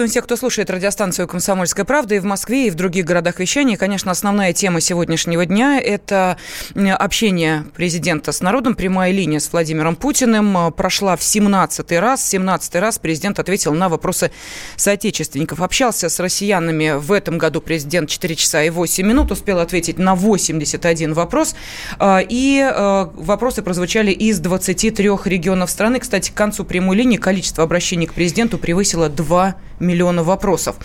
Приветствуем всех, кто слушает радиостанцию «Комсомольская правда» и в Москве, и в других городах вещания. конечно, основная тема сегодняшнего дня – это общение президента с народом. Прямая линия с Владимиром Путиным прошла в 17-й раз. 17 раз президент ответил на вопросы соотечественников. Общался с россиянами в этом году президент 4 часа и 8 минут. Успел ответить на 81 вопрос. А, и а, вопросы прозвучали из 23 регионов страны. Кстати, к концу прямой линии количество обращений к президенту превысило 2 миллиона вопросов.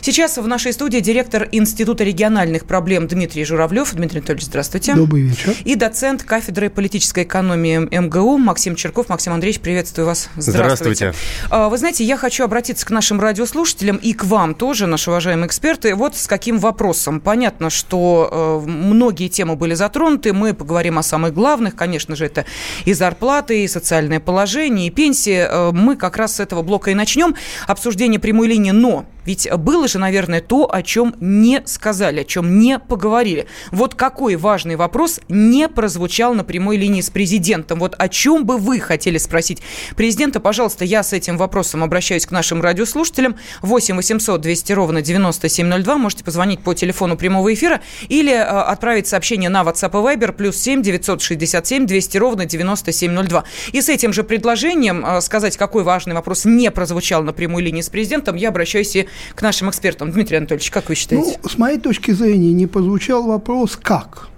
Сейчас в нашей студии директор Института региональных проблем Дмитрий Журавлев. Дмитрий Анатольевич, здравствуйте. Добрый вечер. И доцент кафедры политической экономии МГУ Максим Черков. Максим Андреевич, приветствую вас. Здравствуйте. Здравствуйте. А, вы знаете, я хочу обратиться к нашим радиослушателям и к вам тоже, наши уважаемые эксперты. Вот с каким вопросом. Понятно, что э, многие темы были затронуты. Мы поговорим о самых главных. Конечно же, это и зарплаты, и социальное положение, и пенсии. Э, мы как раз с этого блока и начнем. Обсуждение прямой линии, но ведь было же, наверное, то, о чем не сказали, о чем не поговорили. Вот какой важный вопрос не прозвучал на прямой линии с президентом? Вот о чем бы вы хотели спросить президента? Пожалуйста, я с этим вопросом обращаюсь к нашим радиослушателям. 8 800 200 ровно 9702. Можете позвонить по телефону прямого эфира или э, отправить сообщение на WhatsApp и Viber плюс 7 967 200 ровно 9702. И с этим же предложением э, сказать, какой важный вопрос не прозвучал на прямой линии с президентом, я обращаюсь и к нашим экспертам. Дмитрий Анатольевич, как вы считаете? Ну, с моей точки зрения, не прозвучал вопрос «как?».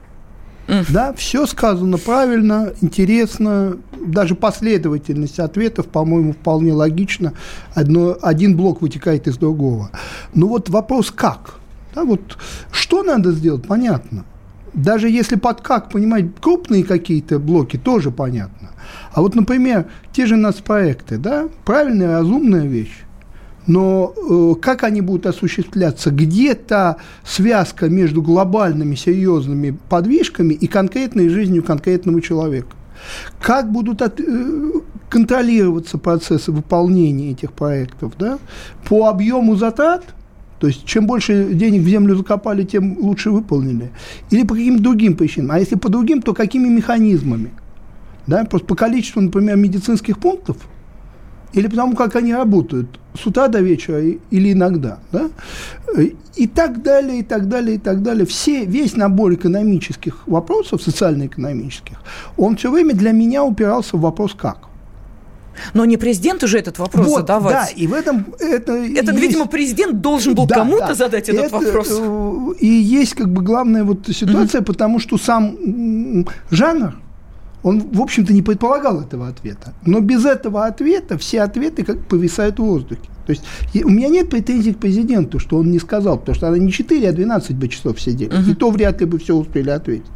Mm. Да, все сказано правильно, интересно, даже последовательность ответов, по-моему, вполне логично. Одно, один блок вытекает из другого. Но вот вопрос «как?». Да, вот что надо сделать, понятно. Даже если под «как» понимать крупные какие-то блоки, тоже понятно. А вот, например, те же нацпроекты, да, правильная, разумная вещь. Но э, как они будут осуществляться? Где то связка между глобальными серьезными подвижками и конкретной жизнью конкретного человека? Как будут от, э, контролироваться процессы выполнения этих проектов? Да? По объему затрат, то есть чем больше денег в землю закопали, тем лучше выполнили. Или по каким-то другим причинам. А если по другим, то какими механизмами? Да? Просто по количеству, например, медицинских пунктов – или потому, как они работают с утра до вечера или иногда, да? и так далее, и так далее, и так далее. Все, весь набор экономических вопросов, социально-экономических, он все время для меня упирался в вопрос «как?». Но не президент уже этот вопрос вот, задавать. Да, и в этом это. Это, есть... видимо, президент должен был да, кому-то да, задать этот это, вопрос. Э, и есть как бы главная вот ситуация, угу. потому что сам жанр он, в общем-то, не предполагал этого ответа. Но без этого ответа все ответы как повисают в воздухе. То есть у меня нет претензий к президенту, что он не сказал, потому что она не 4, а 12 бы часов сидели. Uh-huh. И то вряд ли бы все успели ответить.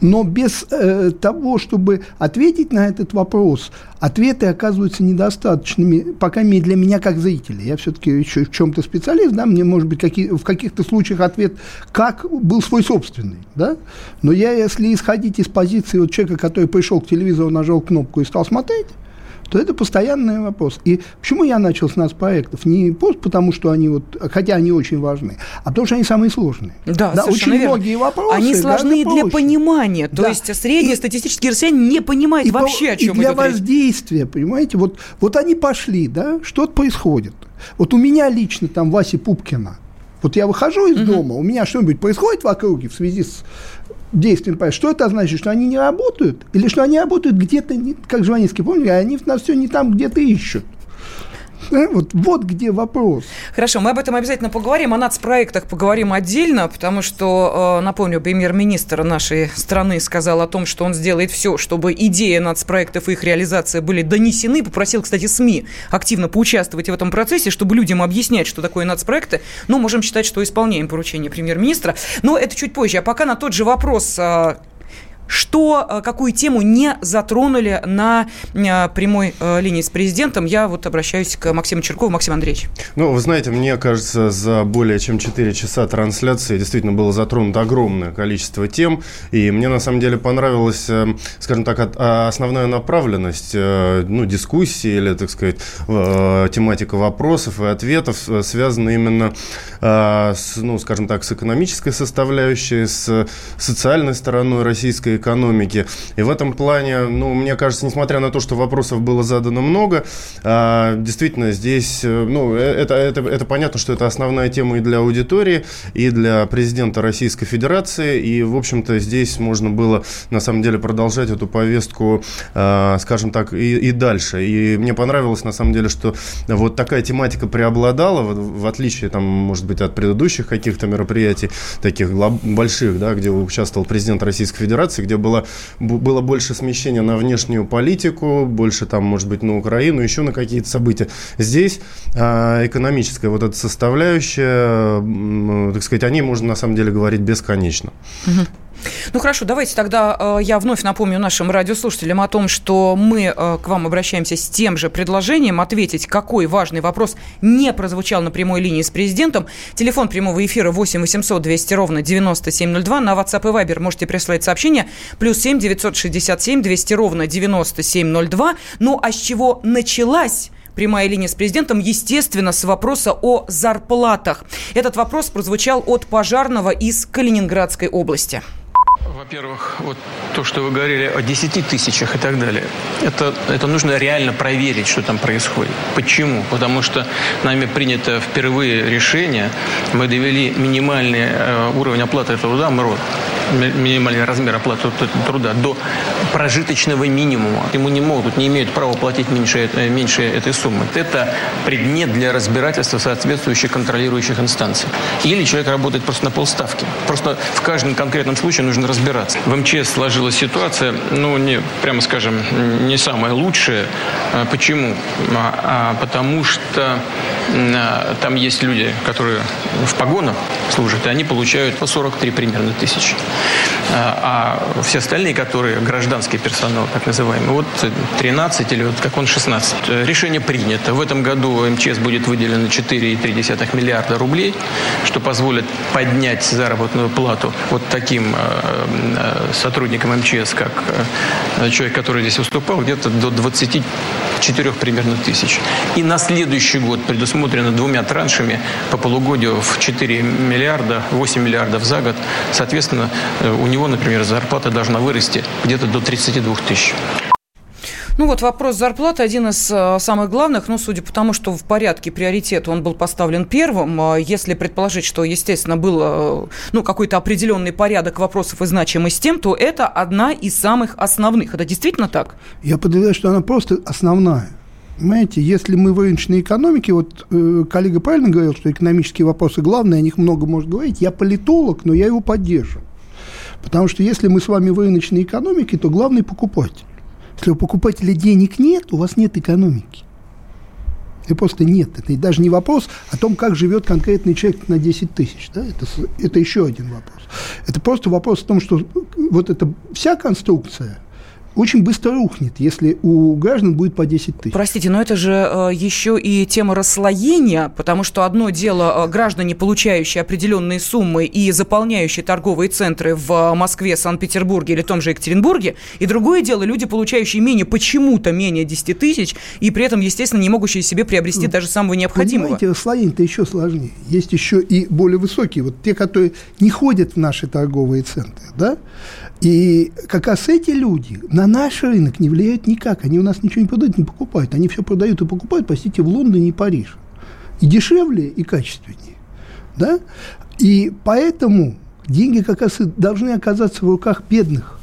Но без э, того, чтобы ответить на этот вопрос, ответы оказываются недостаточными, пока для меня как зрителя. Я все-таки еще в чем-то специалист, да, мне, может быть, какие, в каких-то случаях ответ как был свой собственный, да. Но я, если исходить из позиции вот человека, который пришел к телевизору, нажал кнопку и стал смотреть, то это постоянный вопрос. И почему я начал с нас проектов? Не просто потому, что они вот, хотя они очень важны, а потому что они самые сложные. Да, да очень верно. многие вопросы. Они сложны для понимания. То да. есть средний и, статистический россиянин не понимает и вообще, по, о чем и для воздействия, речь. понимаете, вот, вот они пошли, да, что-то происходит. Вот у меня лично там Вася Пупкина, вот я выхожу из угу. дома, у меня что-нибудь происходит в округе в связи с действием Что это значит? Что они не работают? Или что они работают где-то, как Жванецкий, помните, они нас все не там где-то ищут. Вот, вот где вопрос. Хорошо, мы об этом обязательно поговорим. О нацпроектах поговорим отдельно, потому что, э, напомню, премьер-министр нашей страны сказал о том, что он сделает все, чтобы идеи нацпроектов и их реализация были донесены. Попросил, кстати, СМИ активно поучаствовать в этом процессе, чтобы людям объяснять, что такое нацпроекты. Ну, можем считать, что исполняем поручение премьер-министра. Но это чуть позже. А пока на тот же вопрос э, что, э, какую тему не затронули на э, прямой э, линии с президентом, я вот обращаюсь к Максиму Черкову. Максим Андреевич. Ну, вы знаете, мне кажется, за более чем 4 часа трансляции действительно было затронуто огромное количество тем, и мне на самом деле понравилась, скажем так, а, основная направленность ну, дискуссии или, так сказать, тематика вопросов и ответов связана именно с, ну, скажем так, с экономической составляющей, с социальной стороной российской российской экономики. И в этом плане, ну, мне кажется, несмотря на то, что вопросов было задано много, а, действительно, здесь, э, ну, это, это, это понятно, что это основная тема и для аудитории, и для президента Российской Федерации, и, в общем-то, здесь можно было, на самом деле, продолжать эту повестку, а, скажем так, и, и дальше. И мне понравилось, на самом деле, что вот такая тематика преобладала, в, в отличие, там, может быть, от предыдущих каких-то мероприятий, таких больших, да, где участвовал президент Российской Федерации, где было, было больше смещения на внешнюю политику, больше там, может быть, на Украину, еще на какие-то события. Здесь э, экономическая вот эта составляющая, так сказать, о ней можно на самом деле говорить бесконечно. Угу. Ну хорошо, давайте тогда э, я вновь напомню нашим радиослушателям о том, что мы э, к вам обращаемся с тем же предложением ответить, какой важный вопрос не прозвучал на прямой линии с президентом. Телефон прямого эфира 8 800 200 ровно 9702. На WhatsApp и Viber можете прислать сообщение. Плюс 7 967 200 ровно 9702. Ну а с чего началась прямая линия с президентом, естественно, с вопроса о зарплатах. Этот вопрос прозвучал от пожарного из Калининградской области. Во-первых, вот то, что вы говорили о 10 тысячах и так далее, это, это нужно реально проверить, что там происходит. Почему? Потому что нами принято впервые решение, мы довели минимальный э, уровень оплаты труда, МРОД, минимальный размер оплаты труда до прожиточного минимума. Ему не могут, не имеют права платить меньше, э, меньше этой суммы. Это предмет для разбирательства соответствующих контролирующих инстанций. Или человек работает просто на полставки. Просто в каждом конкретном случае нужно разбираться. В МЧС сложилась ситуация, ну, не, прямо скажем, не самая лучшая. А почему? А, а, потому что там есть люди, которые в погонах служат, и они получают по 43 примерно тысячи. А все остальные, которые гражданский персонал, так называемый, вот 13 или вот как он 16. Решение принято. В этом году МЧС будет выделено 4,3 миллиарда рублей, что позволит поднять заработную плату вот таким э, э, сотрудникам МЧС, как э, человек, который здесь выступал, где-то до 24 примерно тысяч. И на следующий год предусмотрено двумя траншами по полугодию в 4 миллиарда, 8 миллиардов за год. Соответственно, у него, например, зарплата должна вырасти где-то до 32 тысяч. Ну вот вопрос зарплаты один из э, самых главных, ну, судя по тому, что в порядке приоритета он был поставлен первым, э, если предположить, что, естественно, был э, ну, какой-то определенный порядок вопросов и значимость тем, то это одна из самых основных. Это действительно так? Я подозреваю, что она просто основная. Понимаете, если мы в рыночной экономике, вот э, коллега правильно говорил, что экономические вопросы главные, о них много может говорить. Я политолог, но я его поддерживаю. Потому что если мы с вами в рыночной экономике, то главный покупатель. Если у покупателя денег нет, у вас нет экономики. И просто нет. Это даже не вопрос о том, как живет конкретный человек на 10 тысяч. Да? Это, это еще один вопрос. Это просто вопрос о том, что вот эта вся конструкция – очень быстро рухнет, если у граждан будет по 10 тысяч. Простите, но это же э, еще и тема расслоения, потому что одно дело э, граждане, получающие определенные суммы и заполняющие торговые центры в Москве, Санкт-Петербурге или том же Екатеринбурге, и другое дело люди, получающие менее, почему-то менее 10 тысяч, и при этом, естественно, не могущие себе приобрести ну, даже самого необходимого. Понимаете, расслоение-то еще сложнее. Есть еще и более высокие, вот те, которые не ходят в наши торговые центры, да, и как раз эти люди на наш рынок не влияют никак. Они у нас ничего не продают, не покупают. Они все продают и покупают, простите, в Лондоне и Париже. И дешевле, и качественнее. Да? И поэтому деньги как раз и должны оказаться в руках бедных.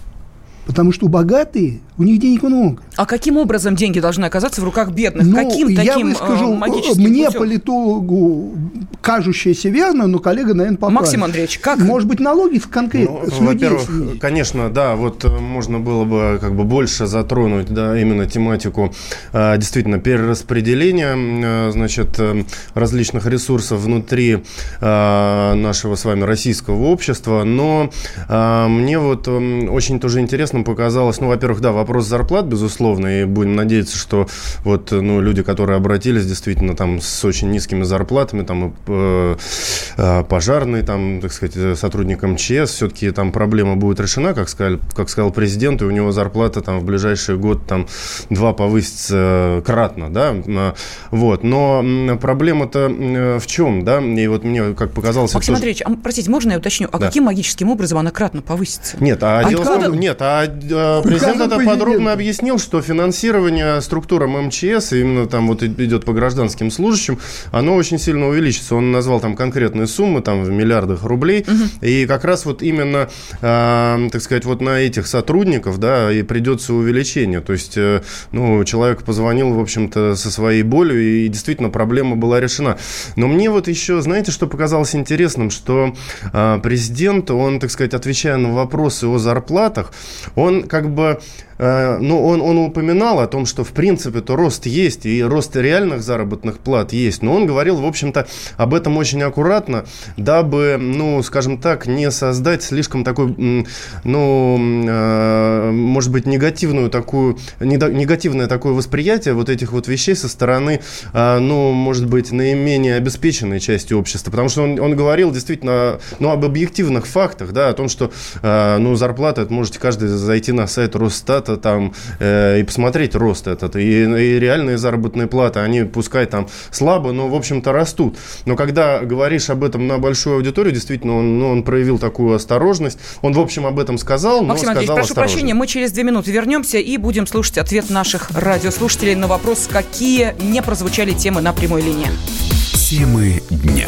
Потому что богатые у них денег много. А каким образом деньги должны оказаться в руках бедных? Ну, каким я таким выскажу, э, мне, путем? политологу, кажущееся верно, но коллега, наверное, поправит. Максим Андреевич, как? Может быть, налоги конкретно ну, с Во-первых, конечно, да, вот э, можно было бы как бы больше затронуть, да, именно тематику э, действительно перераспределения, значит, различных ресурсов внутри нашего с вами российского общества, но мне вот очень тоже интересным показалось, ну, во-первых, да, вопрос зарплат, безусловно, и будем надеяться, что вот, ну, люди, которые обратились действительно там с очень низкими зарплатами, там, э, э, пожарные, там, так сказать, сотрудник МЧС, все-таки там проблема будет решена, как сказал, как сказал президент, и у него зарплата там в ближайший год там два повысится кратно, да, вот, но проблема-то в чем, да, и вот мне как показалось... Максим тоже... Андреевич, а, простите, можно я уточню, а да. каким магическим образом она кратно повысится? Нет, а, а дело в том, нет, а, а президент это подробно объяснил, что финансирование структурам МЧС, именно там вот идет по гражданским служащим, оно очень сильно увеличится. Он назвал там конкретные суммы, там в миллиардах рублей, угу. и как раз вот именно, э, так сказать, вот на этих сотрудников, да, и придется увеличение. То есть, э, ну, человек позвонил, в общем-то, со своей болью, и действительно проблема была решена. Но мне вот еще, знаете, что показалось интересным, что э, президент, он, так сказать, отвечая на вопросы о зарплатах, он как бы ну, он, он упоминал о том, что, в принципе, то рост есть, и рост реальных заработных плат есть, но он говорил, в общем-то, об этом очень аккуратно, дабы, ну, скажем так, не создать слишком такой, ну, э, может быть, негативную такую, негативное такое восприятие вот этих вот вещей со стороны, э, ну, может быть, наименее обеспеченной части общества, потому что он, он говорил действительно, ну, об объективных фактах, да, о том, что, ну, зарплата, это можете каждый зайти на сайт Росстата, зарплата там э, и посмотреть рост этот. И, и реальные заработные платы, они пускай там слабо, но, в общем-то, растут. Но когда говоришь об этом на большую аудиторию, действительно, он, ну, он проявил такую осторожность. Он, в общем, об этом сказал, но Максим сказал Андреевич, прошу прощения, мы через две минуты вернемся и будем слушать ответ наших радиослушателей на вопрос, какие не прозвучали темы на прямой линии. Темы дня.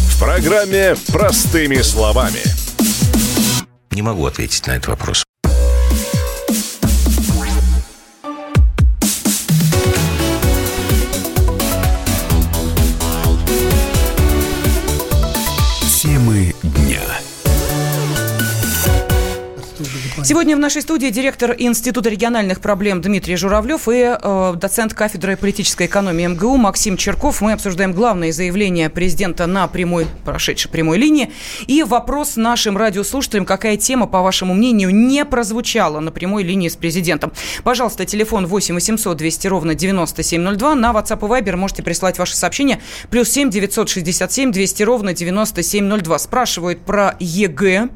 программе «Простыми словами». Не могу ответить на этот вопрос. Сегодня в нашей студии директор Института региональных проблем Дмитрий Журавлев и э, доцент кафедры политической экономии МГУ Максим Черков. Мы обсуждаем главные заявления президента на прямой, прошедшей прямой линии. И вопрос нашим радиослушателям, какая тема, по вашему мнению, не прозвучала на прямой линии с президентом. Пожалуйста, телефон 8 800 200 ровно 9702. На WhatsApp и Viber можете прислать ваши сообщения. Плюс 7 967 200 ровно 9702. Спрашивают про ЕГЭ.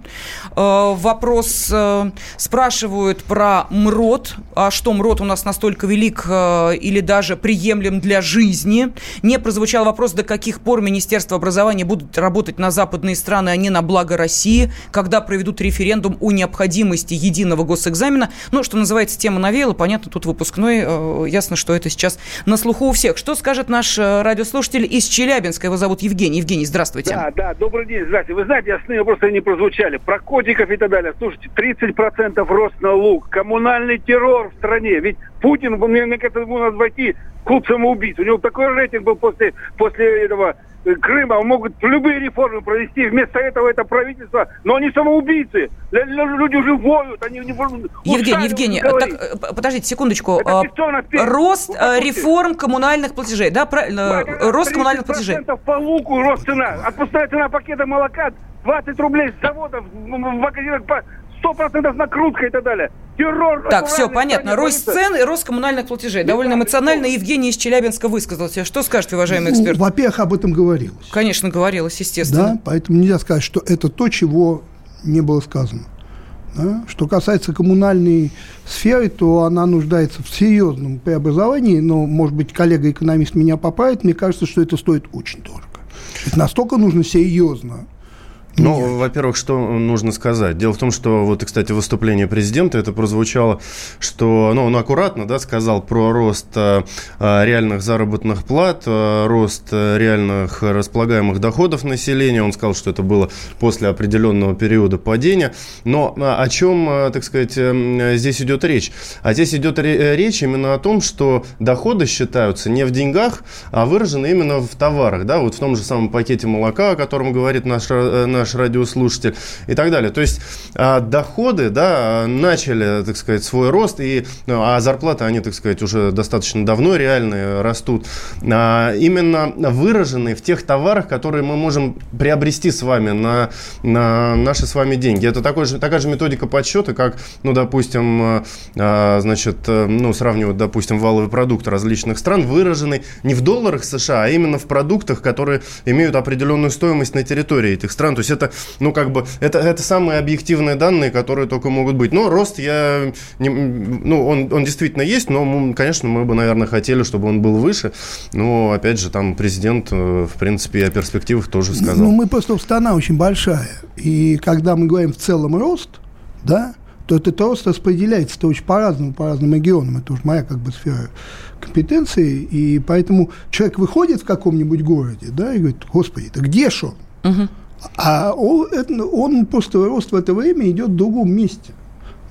Э, вопрос... Э, Спрашивают про МРОД, а что МРОД у нас настолько велик э, или даже приемлем для жизни. Не прозвучал вопрос, до каких пор Министерство образования будет работать на западные страны, а не на благо России, когда проведут референдум о необходимости единого госэкзамена. Ну, что называется, тема навеяла, понятно, тут выпускной, э, ясно, что это сейчас на слуху у всех. Что скажет наш э, радиослушатель из Челябинска? Его зовут Евгений. Евгений, здравствуйте. Да, да, добрый день, здравствуйте. Вы знаете, основные вопросы не прозвучали. Про котиков и так далее. Слушайте, 30% 10% рост лук коммунальный террор в стране. Ведь Путин, мне, мне кажется, ему надо войти клуб самоубийц. У него такой рейтинг был после, после этого э, Крыма. Могут любые реформы провести. Вместо этого это правительство. Но они самоубийцы. Люди уже воют. Они не Евгений, Евгений, так, э, подождите секундочку. Это э, рост ну, реформ коммунальных платежей. Да, правильно? Рост коммунальных платежей. по луку рост цена. Отпускная цена пакета молока 20 рублей с завода в магазинах 100% накрутка и так далее. Террор. Так, все понятно. Рост цен и рост коммунальных платежей. Довольно эмоционально Евгений из Челябинска высказался. Что скажете, уважаемый ну, эксперт? Ну, во-первых, об этом говорилось. Конечно, говорилось, естественно. Да, поэтому нельзя сказать, что это то, чего не было сказано. Да? Что касается коммунальной сферы, то она нуждается в серьезном преобразовании, но, может быть, коллега-экономист меня поправит, мне кажется, что это стоит очень дорого. Ведь настолько нужно серьезно ну, во-первых, что нужно сказать? Дело в том, что вот, кстати, выступление президента, это прозвучало, что, ну, он аккуратно, да, сказал про рост э, реальных заработных плат, э, рост реальных располагаемых доходов населения. Он сказал, что это было после определенного периода падения. Но о чем, э, так сказать, э, здесь идет речь? А здесь идет речь именно о том, что доходы считаются не в деньгах, а выражены именно в товарах, да, вот в том же самом пакете молока, о котором говорит наш, э, наш радиослушатель и так далее. То есть а, доходы, да, начали, так сказать, свой рост, и, ну, а зарплаты, они, так сказать, уже достаточно давно реальные растут, а, именно выраженные в тех товарах, которые мы можем приобрести с вами на, на наши с вами деньги. Это такой же, такая же методика подсчета, как, ну, допустим, а, значит, ну, сравнивать, допустим, валовый продукт различных стран, выраженный не в долларах США, а именно в продуктах, которые имеют определенную стоимость на территории этих стран. То есть это, ну, как бы, это, это самые объективные данные, которые только могут быть. Но рост я, не, ну, он, он действительно есть, но, конечно, мы бы, наверное, хотели, чтобы он был выше. Но, опять же, там президент, э, в принципе, о перспективах тоже сказал. Ну, мы просто страна очень большая. И когда мы говорим в целом рост, да, то этот рост распределяется -то очень по-разному, по разным регионам. Это уж моя как бы сфера компетенции. И поэтому человек выходит в каком-нибудь городе, да, и говорит, господи, это где он? Угу. А он, он просто рост в это время идет в другом месте.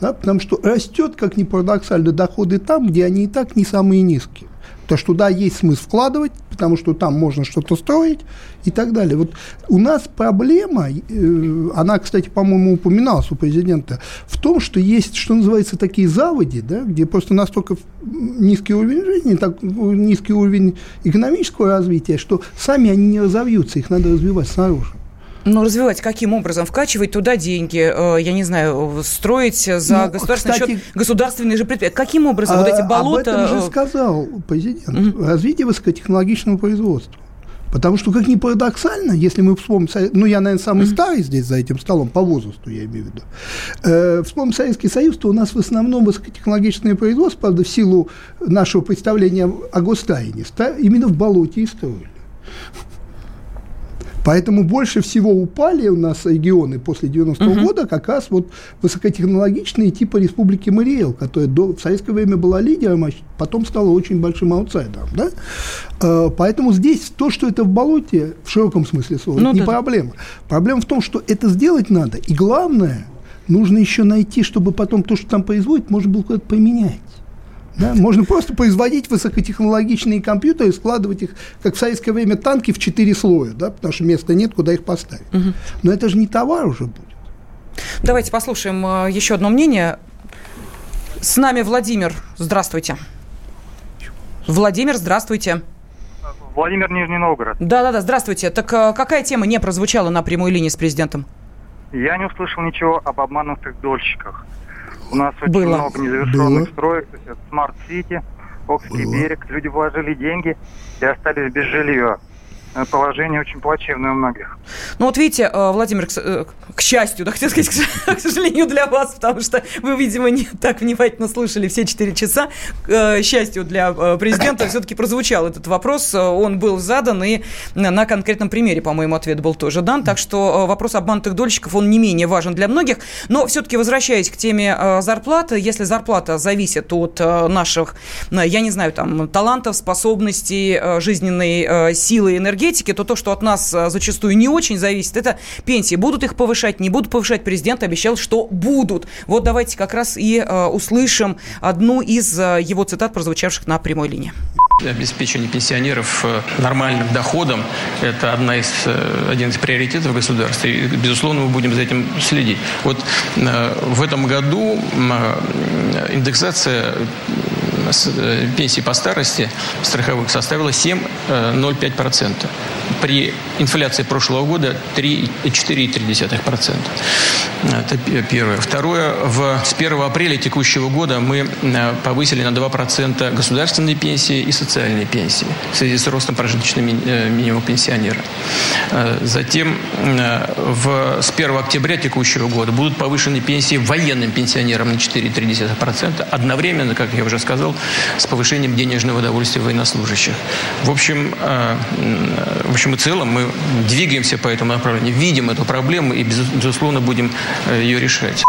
Да, потому что растет, как ни парадоксально, доходы там, где они и так не самые низкие. То, что да, есть смысл вкладывать, потому что там можно что-то строить и так далее. Вот у нас проблема, э, она, кстати, по-моему, упоминалась у президента, в том, что есть, что называется, такие заводи, да, где просто настолько низкий уровень жизни, так, низкий уровень экономического развития, что сами они не разовьются, их надо развивать снаружи. Ну, развивать каким образом? Вкачивать туда деньги, э, я не знаю, строить за ну, государственный кстати, счет государственные же предприятия. Каким образом а, вот эти болота... Об этом же э, сказал президент. Угу. Развитие высокотехнологичного производства. Потому что, как ни парадоксально, если мы вспомним, ну, я, наверное, самый старый здесь за этим столом, по возрасту я имею в виду, э, вспомним Советский Союз, то у нас в основном высокотехнологичное производство, правда, в силу нашего представления о гостайне, именно в болоте и строили. Поэтому больше всего упали у нас регионы после 90-го угу. года как раз вот высокотехнологичные типа Республики Мариэл, которая до, в советское время была лидером, а потом стала очень большим аутсайдером. Да? Э, поэтому здесь то, что это в болоте, в широком смысле слова, ну, не да. проблема. Проблема в том, что это сделать надо. И главное, нужно еще найти, чтобы потом то, что там производит, можно было куда-то поменять. Да? Можно просто производить высокотехнологичные компьютеры, складывать их, как в советское время, танки в четыре слоя, да? потому что места нет, куда их поставить. Угу. Но это же не товар уже будет. Давайте послушаем э, еще одно мнение. С нами Владимир. Здравствуйте. Владимир, здравствуйте. Владимир Нижний Новгород. Да-да-да, здравствуйте. Так э, какая тема не прозвучала на прямой линии с президентом? Я не услышал ничего об обманутых дольщиках. У нас очень Было. много незавершенных Было. строек, то есть Смарт Сити, Окский Было. берег. Люди вложили деньги и остались без жилья. Э, положение очень плачевное у многих. Ну вот видите, э, Владимир, э, к, счастью, да, хотел сказать, к сожалению для вас, потому что вы, видимо, не так внимательно слушали все четыре часа. К счастью для президента все-таки прозвучал этот вопрос, он был задан, и на конкретном примере, по-моему, ответ был тоже дан, так что вопрос обманутых дольщиков, он не менее важен для многих, но все-таки возвращаясь к теме зарплаты, если зарплата зависит от наших, я не знаю, там, талантов, способностей, жизненной силы, энергии, энергетики, то то, что от нас а, зачастую не очень зависит, это пенсии. Будут их повышать, не будут повышать. Президент обещал, что будут. Вот давайте как раз и э, услышим одну из э, его цитат, прозвучавших на прямой линии. Обеспечение пенсионеров нормальным доходом – это одна из, один из приоритетов государства. И, безусловно, мы будем за этим следить. Вот в этом году индексация Э, пенсии по старости страховых составила 7,05%. При инфляции прошлого года 4,3%. Это первое. Второе. В, с 1 апреля текущего года мы э, повысили на 2% государственные пенсии и социальные пенсии в связи с ростом прожиточного э, минимума пенсионера. Затем в, с 1 октября текущего года будут повышены пенсии военным пенсионерам на 4,3%. Одновременно, как я уже сказал, с повышением денежного удовольствия военнослужащих. В общем, э, в общем и целом мы двигаемся по этому направлению, видим эту проблему и, безусловно, будем э, ее решать.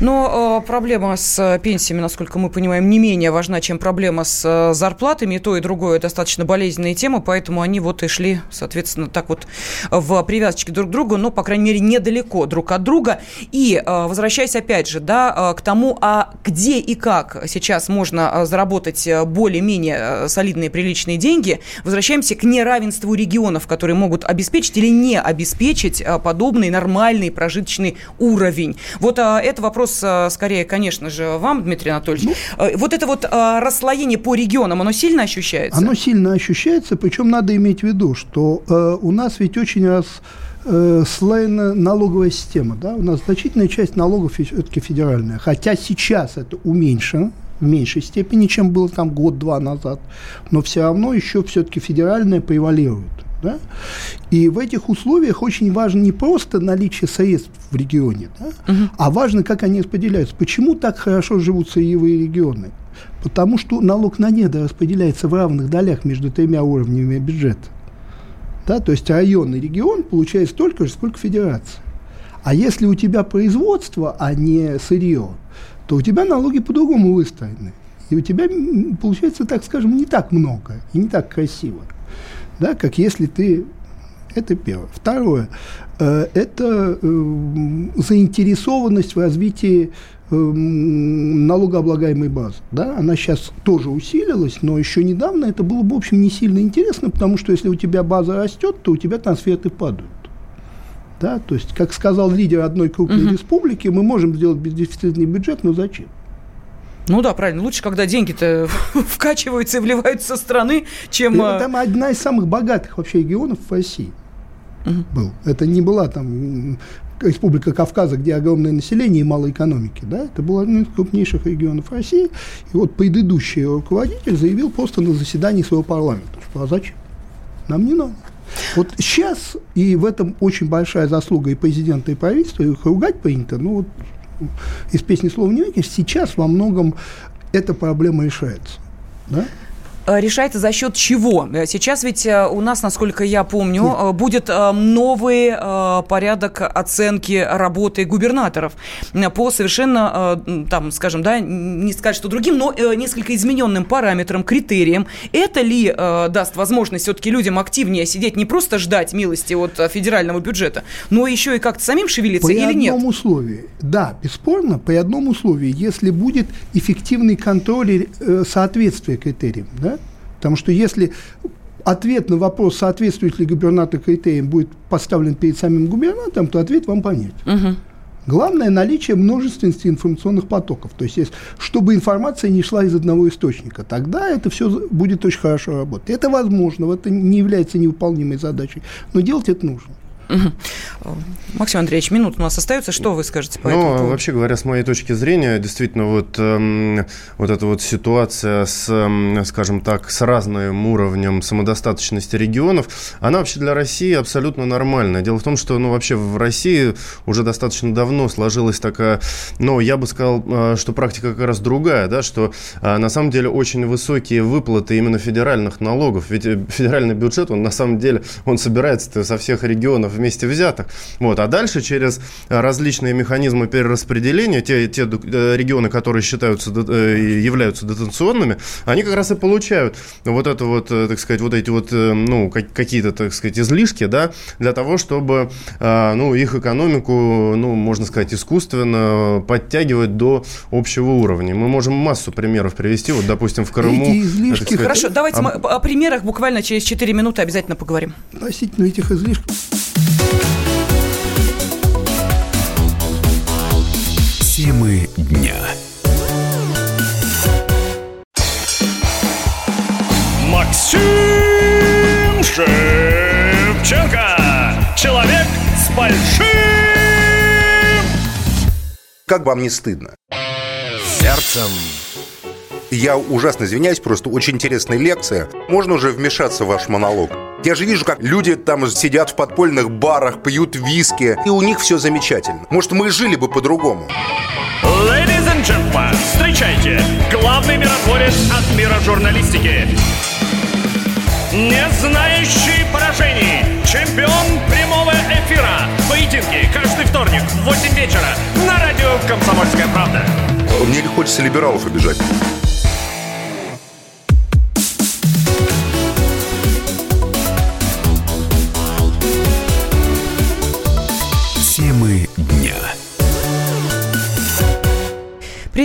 Но э, проблема с э, пенсиями, насколько мы понимаем, не менее важна, чем проблема с э, зарплатами. И то, и другое достаточно болезненная тема, поэтому они вот и шли, соответственно, так вот в привязочке друг к другу, но, по крайней мере, недалеко друг от друга. И э, возвращаясь опять же, да, э, к тому, а где и как сейчас можно э, заработать более-менее солидные приличные деньги, возвращаемся к неравенству регионов, которые могут обеспечить или не обеспечить подобный нормальный прожиточный уровень. Вот э, это вопрос вопрос э, скорее, конечно же, вам, Дмитрий Анатольевич. Ну, э, вот это вот э, расслоение по регионам, оно сильно ощущается? Оно сильно ощущается, причем надо иметь в виду, что у нас ведь очень раз слоена налоговая система. Да? У нас значительная часть налогов все-таки федеральная. Хотя сейчас это уменьшено в меньшей степени, чем было там год-два назад. Но все равно еще все-таки федеральная превалирует. Да? И в этих условиях очень важно не просто наличие средств в регионе, да? угу. а важно, как они распределяются. Почему так хорошо живут сырьевые регионы? Потому что налог на недо распределяется в равных долях между тремя уровнями бюджета. Да? То есть районный регион получает столько же, сколько федерация. А если у тебя производство, а не сырье, то у тебя налоги по-другому выстроены. И у тебя получается, так скажем, не так много и не так красиво да, как если ты... Это первое. Второе. Э, это э, заинтересованность в развитии э, налогооблагаемой базы. Да? Она сейчас тоже усилилась, но еще недавно это было бы, в общем, не сильно интересно, потому что если у тебя база растет, то у тебя трансферты падают. Да? То есть, как сказал лидер одной крупной угу. республики, мы можем сделать бездефицитный бюджет, но зачем? Ну да, правильно. Лучше, когда деньги-то вкачиваются и вливаются со страны, чем... И, а, там одна из самых богатых вообще регионов в России угу. был. Это не была там Республика Кавказа, где огромное население и мало экономики. Да? Это был один из крупнейших регионов России. И вот предыдущий руководитель заявил просто на заседании своего парламента, что а зачем? Нам не надо. Вот сейчас, и в этом очень большая заслуга и президента, и правительства, их ругать принято, ну вот из песни слова не выкинешь, сейчас во многом эта проблема решается. Да? Э, решается за счет чего? Э, сейчас ведь э, у нас, насколько я помню, Нет. будет новый порядок оценки работы губернаторов по совершенно, там, скажем, да, не сказать, что другим, но несколько измененным параметрам, критериям. Это ли даст возможность все-таки людям активнее сидеть, не просто ждать милости от федерального бюджета, но еще и как-то самим шевелиться при или нет? При одном условии, да, бесспорно, при одном условии, если будет эффективный контроль соответствия критериям, да, Потому что если ответ на вопрос, соответствует ли губернатор критериям, будет поставлен перед самим губернатором, то ответ вам понятен. Угу. Главное наличие множественности информационных потоков. То есть, чтобы информация не шла из одного источника, тогда это все будет очень хорошо работать. Это возможно, это не является невыполнимой задачей, но делать это нужно. Максим Андреевич, минут у нас остается. Что вы скажете по ну, этому поводу? вообще говоря, с моей точки зрения, действительно, вот, эм, вот эта вот ситуация с, эм, скажем так, с разным уровнем самодостаточности регионов, она вообще для России абсолютно нормальная. Дело в том, что, ну, вообще в России уже достаточно давно сложилась такая, ну, я бы сказал, э, что практика как раз другая, да, что э, на самом деле очень высокие выплаты именно федеральных налогов. Ведь э, федеральный бюджет, он на самом деле, он собирается со всех регионов вместе взятых. Вот. А дальше через различные механизмы перераспределения, те, те э, регионы, которые считаются, э, являются дотационными, они как раз и получают вот это вот, э, так сказать, вот эти вот, ну, какие-то, так сказать, излишки, да, для того, чтобы, ну, их экономику, ну, можно сказать, искусственно подтягивать до общего уровня. Мы можем массу примеров привести, вот, допустим, в Крыму. Эти излишки... Сказать, Хорошо, давайте а... мы о примерах буквально через 4 минуты обязательно поговорим. Относительно этих излишков Темы дня. Максим Шевченко. Человек с большим... Как вам не стыдно? Сердцем. Я ужасно извиняюсь, просто очень интересная лекция. Можно уже вмешаться в ваш монолог? Я же вижу, как люди там сидят в подпольных барах, пьют виски, и у них все замечательно. Может, мы жили бы по-другому. Ladies and and gentlemen, встречайте, главный миротворец от мира журналистики. Не знающий поражений, чемпион прямого эфира. Поединки каждый вторник в 8 вечера на радио «Комсомольская правда». Мне не хочется либералов обижать.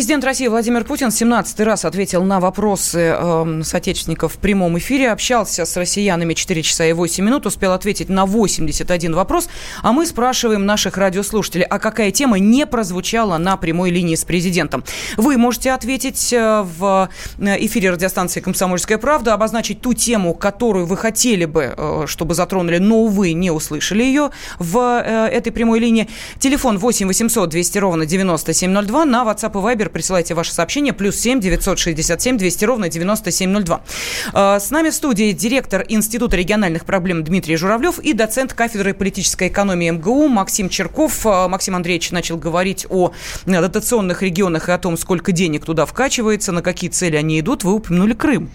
Президент России Владимир Путин 17 раз ответил на вопросы э, соотечественников в прямом эфире, общался с россиянами 4 часа и 8 минут, успел ответить на 81 вопрос. А мы спрашиваем наших радиослушателей, а какая тема не прозвучала на прямой линии с президентом? Вы можете ответить э, в э, эфире радиостанции «Комсомольская правда», обозначить ту тему, которую вы хотели бы, э, чтобы затронули, но, увы, не услышали ее в этой прямой линии. Телефон 8 800 200 ровно 9702 на WhatsApp и Viber присылайте ваше сообщение. Плюс 7 967 200 ровно 9702. А, с нами в студии директор Института региональных проблем Дмитрий Журавлев и доцент кафедры политической экономии МГУ Максим Черков. А, Максим Андреевич начал говорить о дотационных регионах и о том, сколько денег туда вкачивается, на какие цели они идут. Вы упомянули Крым.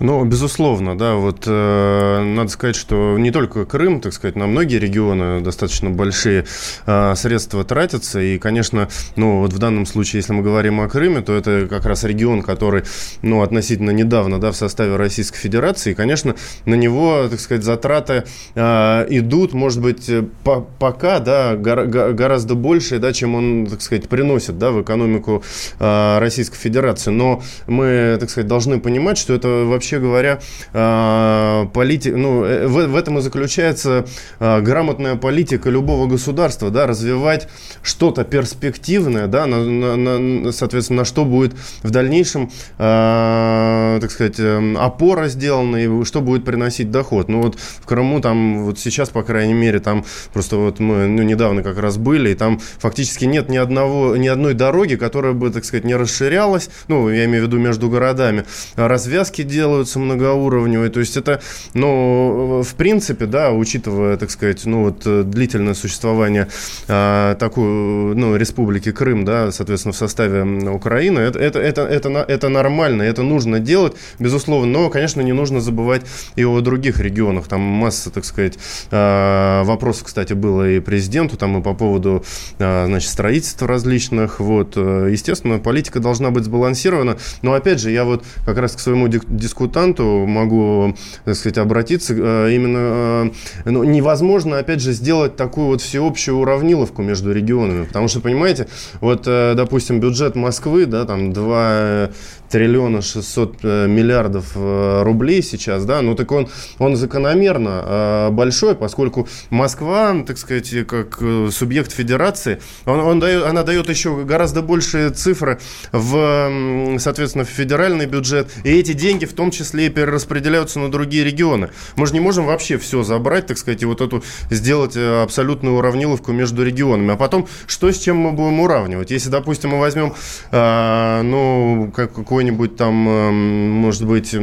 Ну, безусловно, да. Вот э, надо сказать, что не только Крым, так сказать, на многие регионы достаточно большие э, средства тратятся. И, конечно, ну, вот в данном случае, если мы говорим о Крыме, то это как раз регион, который, ну, относительно недавно, да, в составе Российской Федерации. И, конечно, на него, так сказать, затраты э, идут, может быть, по пока, да, гор гораздо больше, да, чем он, так сказать, приносит, да, в экономику э, Российской Федерации. Но мы, так сказать, должны понимать, что это вообще вообще говоря, а, политика, ну, э, в, в этом и заключается а, грамотная политика любого государства, да, развивать что-то перспективное, да, на, на, на, соответственно, на что будет в дальнейшем, э, так сказать, эм, опора сделана и что будет приносить доход. Ну вот в Крыму там вот сейчас, по крайней мере, там просто вот мы ну, недавно как раз были, и там фактически нет ни одного, ни одной дороги, которая бы, так сказать, не расширялась, ну, я имею в виду между городами, а развязки делают, делаются многоуровневые. То есть это, ну, в принципе, да, учитывая, так сказать, ну, вот э, длительное существование а, такой, ну, республики Крым, да, соответственно, в составе Украины, это, это, это, это, это нормально, это нужно делать, безусловно, но, конечно, не нужно забывать и о других регионах. Там масса, так сказать, а, вопросов, кстати, было и президенту, там и по поводу, а, значит, строительства различных, вот, э, естественно, политика должна быть сбалансирована, но, опять же, я вот как раз к своему дискутанту консультанту могу, так сказать, обратиться. Э, именно э, ну, невозможно, опять же, сделать такую вот всеобщую уравниловку между регионами. Потому что, понимаете, вот, э, допустим, бюджет Москвы, да, там 2 триллиона 600 э, миллиардов э, рублей сейчас, да, ну так он, он закономерно э, большой, поскольку Москва, так сказать, как субъект федерации, он, он дает, она дает еще гораздо большие цифры в, соответственно, в федеральный бюджет, и эти деньги в том числе перераспределяются на другие регионы. Мы же не можем вообще все забрать, так сказать, и вот эту сделать абсолютную уравниловку между регионами. А потом, что с чем мы будем уравнивать? Если, допустим, мы возьмем, ну, как, какой какой-нибудь там, эм, может быть,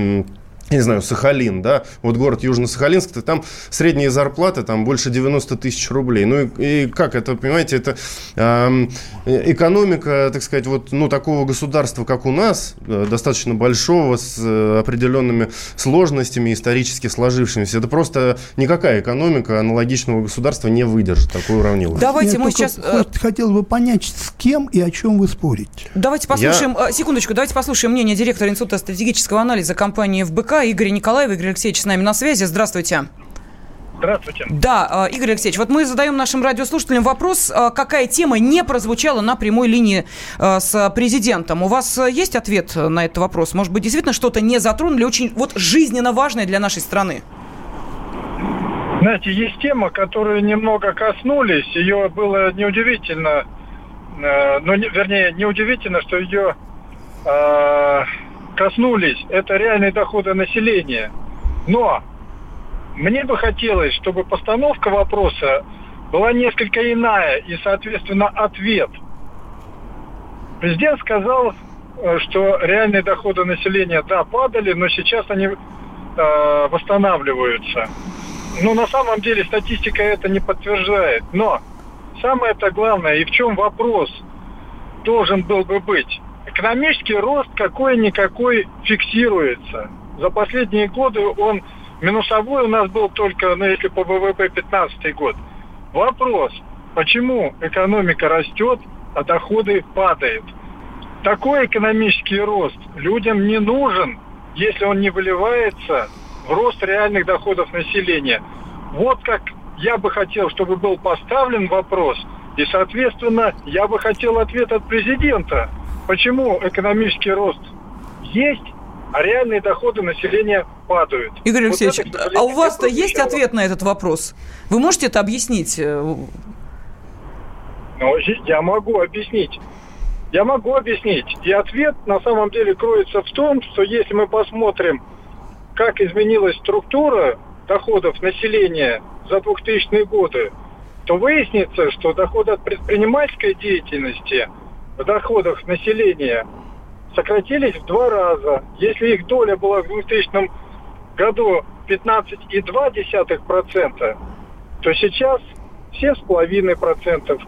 не знаю, Сахалин, да, вот город Южно-Сахалинск, там средние зарплаты там больше 90 тысяч рублей. Ну и, и как это, понимаете, это э, экономика, так сказать, вот, ну, такого государства, как у нас, э, достаточно большого, с э, определенными сложностями исторически сложившимися. Это просто никакая экономика аналогичного государства не выдержит такой уравниловки. Давайте Я мы сейчас... Э, хотел бы понять, с кем и о чем вы спорите. Давайте послушаем, Я... Э, секундочку, давайте послушаем мнение директора Института стратегического анализа компании ФБК Игорь Николаев. Игорь Алексеевич с нами на связи. Здравствуйте. Здравствуйте. Да, э, Игорь Алексеевич, вот мы задаем нашим радиослушателям вопрос, э, какая тема не прозвучала на прямой линии э, с президентом. У вас есть ответ на этот вопрос? Может быть, действительно что-то не затронули, очень вот жизненно важное для нашей страны? Знаете, есть тема, которую немного коснулись. Ее было неудивительно, ну, вернее, неудивительно, что ее коснулись, это реальные доходы населения. Но мне бы хотелось, чтобы постановка вопроса была несколько иная и, соответственно, ответ. Президент сказал, э, что реальные доходы населения, да, падали, но сейчас они э, восстанавливаются. Но на самом деле статистика это не подтверждает. Но самое это главное, и в чем вопрос – должен был бы быть? Экономический рост какой-никакой фиксируется. За последние годы он минусовой у нас был только, ну, если по ВВП 15 год. Вопрос, почему экономика растет, а доходы падают? Такой экономический рост людям не нужен, если он не выливается в рост реальных доходов населения. Вот как я бы хотел, чтобы был поставлен вопрос, и, соответственно, я бы хотел ответ от президента. Почему экономический рост есть, а реальные доходы населения падают. Игорь Алексеевич, вот это, а у вас-то есть ответ на этот вопрос? Вы можете это объяснить? Ну, я могу объяснить. Я могу объяснить. И ответ на самом деле кроется в том, что если мы посмотрим, как изменилась структура доходов населения за 2000-е годы, то выяснится, что доходы от предпринимательской деятельности в доходах населения сократились в два раза. Если их доля была в 2000 году 15,2%, то сейчас 7,5%.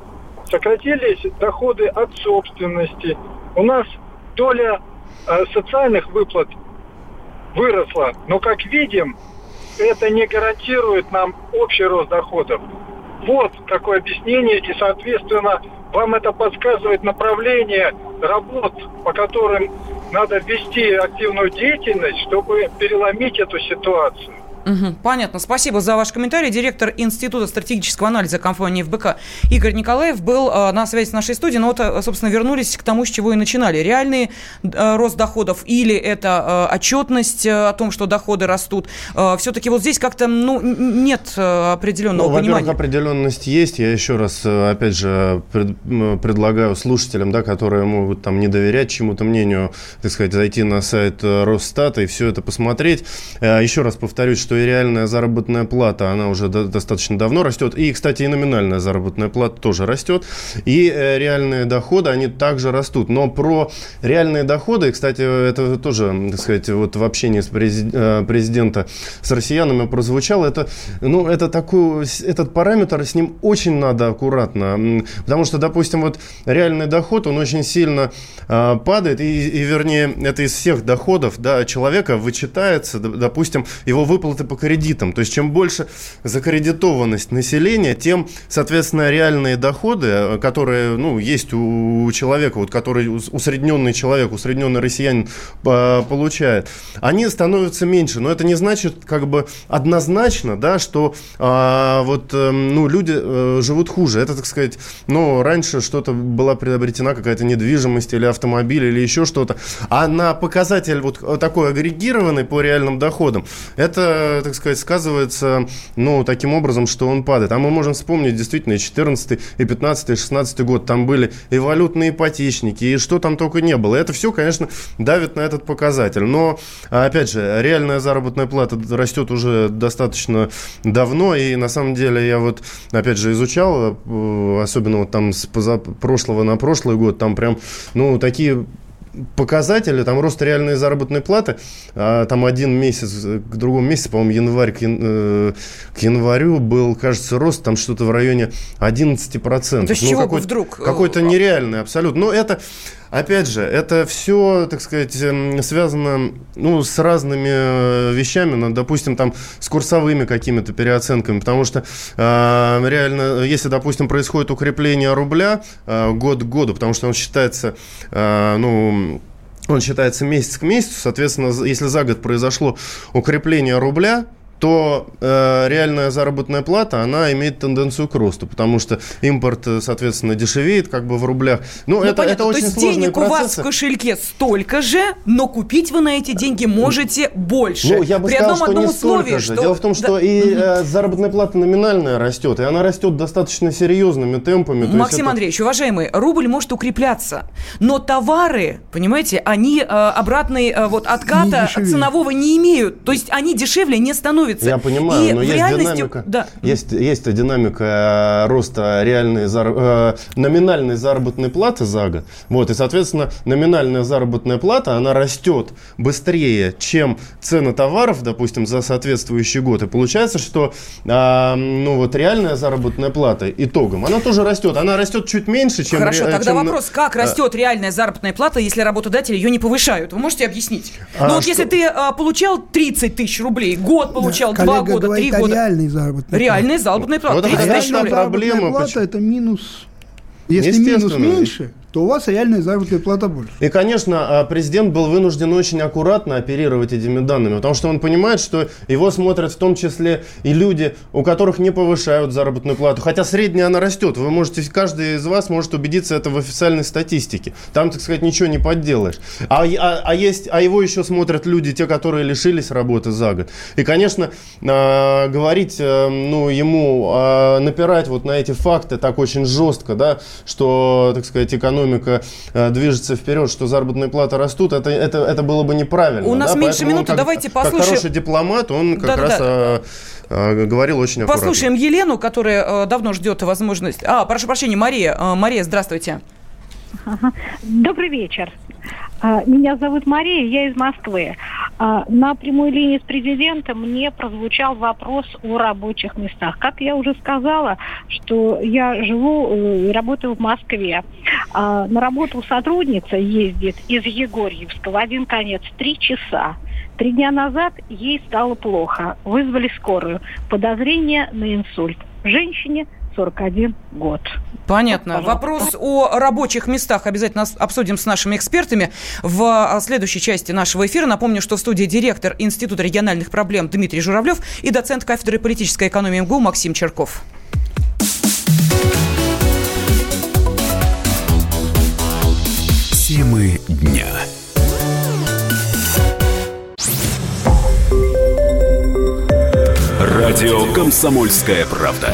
Сократились доходы от собственности. У нас доля э, социальных выплат выросла. Но, как видим, это не гарантирует нам общий рост доходов. Вот какое объяснение, и, соответственно, вам это подсказывает направление работ, по которым надо вести активную деятельность, чтобы переломить эту ситуацию. Угу, понятно. Спасибо за ваш комментарий. Директор Института стратегического анализа компании ФБК Игорь Николаев был э, на связи с нашей студией. Но вот, э, собственно, вернулись к тому, с чего и начинали. Реальный э, рост доходов или это э, отчетность э, о том, что доходы растут. Э, все-таки вот здесь как-то ну, нет э, определенного ну, понимания. Во-первых, определенность есть. Я еще раз, э, опять же, пред, предлагаю слушателям, да, которые могут там не доверять чему-то мнению, так сказать, зайти на сайт Росстата и все это посмотреть. Еще раз повторюсь, что и реальная заработная плата, она уже до, достаточно давно растет. И, кстати, и номинальная заработная плата тоже растет. И э, реальные доходы, они также растут. Но про реальные доходы, кстати, это тоже, так сказать, вот в общении с э, президента с россиянами прозвучало, это, ну, это такой, этот параметр, с ним очень надо аккуратно. Потому что, допустим, вот реальный доход, он очень сильно э, падает, и, и, вернее, это из всех доходов да, человека вычитается, допустим, его выплаты по кредитам. То есть, чем больше закредитованность населения, тем, соответственно, реальные доходы, э, которые, ну, есть у человека, вот, который усредненный человек, усредненный россиянин э, получает, они становятся меньше. Но это не значит, как бы, однозначно, да, что а, вот, эм, ну, люди а, живут хуже. Это, так сказать, ну, раньше что-то была приобретена какая-то недвижимость или автомобиль или еще что-то. А на показатель вот такой агрегированный по реальным доходам, это так сказать, сказывается, ну, таким образом, что он падает. А мы можем вспомнить действительно и 14 и 15 и 16 год. Там были и валютные ипотечники, и что там только не было. Это все, конечно, давит на этот показатель. Но, опять же, реальная заработная плата растет уже достаточно давно, и на самом деле я вот, опять же, изучал, э, особенно вот там с прошлого на прошлый год, там прям, ну, такие показатели, там рост реальной заработной платы, а, там один месяц к другому месяцу, по-моему, январь к, ян, э, к январю был, кажется, рост там что-то в районе 11%. То есть ну, чего какой, вдруг? Какой-то нереальный абсолютно. Но это Опять же, это все, так сказать, эм, связано ну, с разными э, вещами, ну, допустим, там, с курсовыми какими-то переоценками, потому что э, реально, если, допустим, происходит укрепление рубля э, год к году, потому что он считается, э, ну, он считается месяц к месяцу, соответственно, если за год произошло укрепление рубля, то э, реальная заработная плата, она имеет тенденцию к росту, потому что импорт, э, соответственно, дешевеет как бы в рублях. Ну, ну это, понятно, это очень то есть денег процессы. у вас в кошельке столько же, но купить вы на эти деньги можете больше. Ну, я бы При сказал, одном что одном условии, же. Что... Дело в том, что да. и э, заработная плата номинальная растет, и она растет достаточно серьезными темпами. Максим это... Андреевич, уважаемый, рубль может укрепляться, но товары, понимаете, они э, обратной э, вот отката ценового не имеют, то есть они дешевле не становятся становится. Я понимаю, и но есть реальности... динамика, Да. есть, есть динамика э, роста реальной зар... э, номинальной заработной платы за год. Вот, и, соответственно, номинальная заработная плата, она растет быстрее, чем цены товаров, допустим, за соответствующий год. И получается, что э, ну, вот реальная заработная плата итогом, она тоже растет. Она растет чуть меньше, чем... Хорошо, ре- тогда чем- вопрос, как э, растет реальная заработная плата, если работодатели ее не повышают? Вы можете объяснить? А ну вот что- если ты а, получал 30 тысяч рублей, год получал, Два коллега года, три говорит года. реальной заработной Реальная плате. заработная плата, Вот это 30 тысяч реальная рублей. проблема. Плата это минус. Если минус меньше, то у вас реальная заработная плата больше. И, конечно, а, президент был вынужден очень аккуратно оперировать этими данными, потому что он понимает, что его смотрят в том числе и люди, у которых не повышают заработную плату, хотя средняя она растет. Вы можете, каждый из вас может убедиться это в официальной статистике. Там, так сказать, ничего не подделаешь. А, а- а есть, а его еще смотрят люди, те, которые лишились работы за год. И, конечно, а, говорить, э, ну, ему а, напирать вот на эти факты так очень жестко, да, что, так сказать, экономика э, движется вперед, что заработные платы растут, это, это, это было бы неправильно. У нас да, меньше поэтому минуты, как- давайте Как послушаем. хороший дипломат, он как Да-да-да. раз а, а, говорил очень аккуратно. Послушаем Елену, которая э, давно ждет возможность. А, прошу прощения, Мария. Э, Мария, здравствуйте. Добрый вечер. А, Меня зовут Мария, я из Москвы. А, На прямой линии с президентом мне прозвучал вопрос о рабочих местах. Как я уже сказала, что я живу э, и работаю в Москве. А, На работу сотрудница ездит из Егорьевска в один конец три часа. Три дня назад ей стало плохо. Вызвали скорую. Подозрение на инсульт. Женщине 41 год. Понятно. Вот. Вопрос о рабочих местах обязательно обсудим с нашими экспертами в а, следующей части нашего эфира. Напомню, что в студии директор Института региональных проблем Дмитрий Журавлев и доцент кафедры политической экономии МГУ Максим Черков. Темы дня. Радио «Комсомольская правда».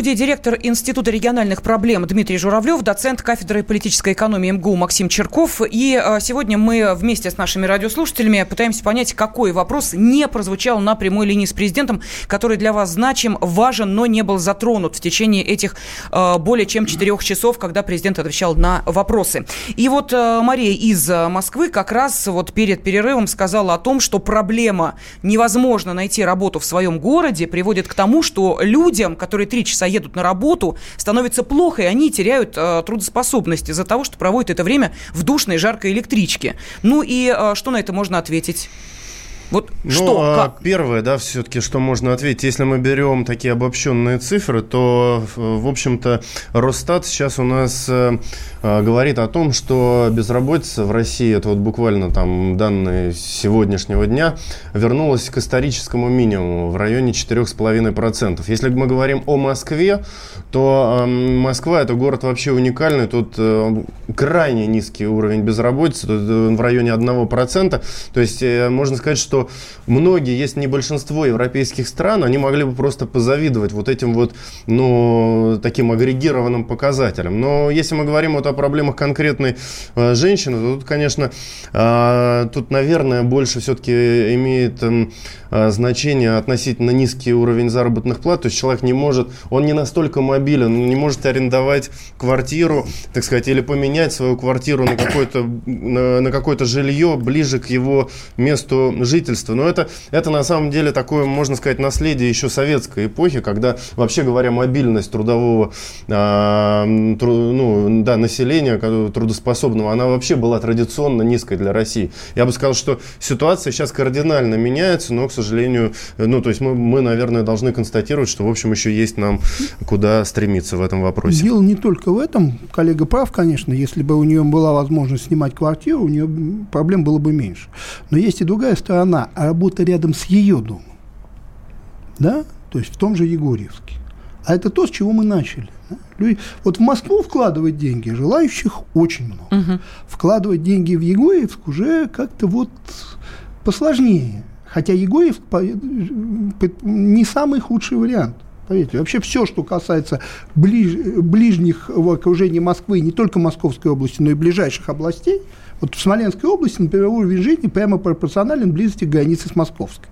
Студии директор Института региональных проблем Дмитрий Журавлев, доцент кафедры политической экономии МГУ Максим Черков. И э, сегодня мы вместе с нашими радиослушателями пытаемся понять, какой вопрос не прозвучал на прямой линии с президентом, который для вас значим, важен, но не был затронут в течение этих э, более чем четырех часов, когда президент отвечал на вопросы. И вот э, Мария из Москвы как раз вот перед перерывом сказала о том, что проблема невозможно найти работу в своем городе приводит к тому, что людям, которые три часа едут на работу, становится плохо, и они теряют э, трудоспособность из-за того, что проводят это время в душной жаркой электричке. Ну и э, что на это можно ответить? Вот Ну, что, а, как? Первое, да, все-таки, что можно ответить, если мы берем такие обобщенные цифры, то, в общем-то, Росстат сейчас у нас э, э, говорит о том, что безработица в России, это вот буквально там данные сегодняшнего дня, вернулась к историческому минимуму в районе 4,5%. Если мы говорим о Москве, то э, Москва это город вообще уникальный, тут э, крайне низкий уровень безработицы, тут э, в районе 1%. То есть э, можно сказать, что многие, если не большинство европейских стран, они могли бы просто позавидовать вот этим вот, ну, таким агрегированным показателям. Но если мы говорим вот о проблемах конкретной э, женщины, то тут, конечно, э, тут, наверное, больше все-таки имеет эм, э, значение относительно низкий уровень заработных плат. То есть человек не может, он не настолько мобилен, он не может арендовать квартиру, так сказать, или поменять свою квартиру на какое-то на, на какое-то жилье ближе к его месту жительства. Но это, это на самом деле такое, можно сказать, наследие еще советской эпохи, когда, вообще говоря, мобильность трудового а, тру- ну, да, населения трудоспособного, она вообще была традиционно низкой для России. Я бы сказал, что ситуация сейчас кардинально меняется, но, к сожалению, ну, то есть мы, мы наверное, должны констатировать, что, в общем, еще есть нам куда стремится в этом вопросе? Дело не только в этом. Коллега прав, конечно. Если бы у нее была возможность снимать квартиру, у нее проблем было бы меньше. Но есть и другая сторона. Работа рядом с ее домом. Да? То есть в том же Егорьевске. А это то, с чего мы начали. Люди, вот в Москву вкладывать деньги желающих очень много. Угу. Вкладывать деньги в Егорьевск уже как-то вот посложнее. Хотя Егорьевск не самый худший вариант. Поверьте, вообще все, что касается ближ, ближних в окружении Москвы, не только Московской области, но и ближайших областей, вот в Смоленской области, например, уровень жизни прямо пропорционален близости к границе с Московской.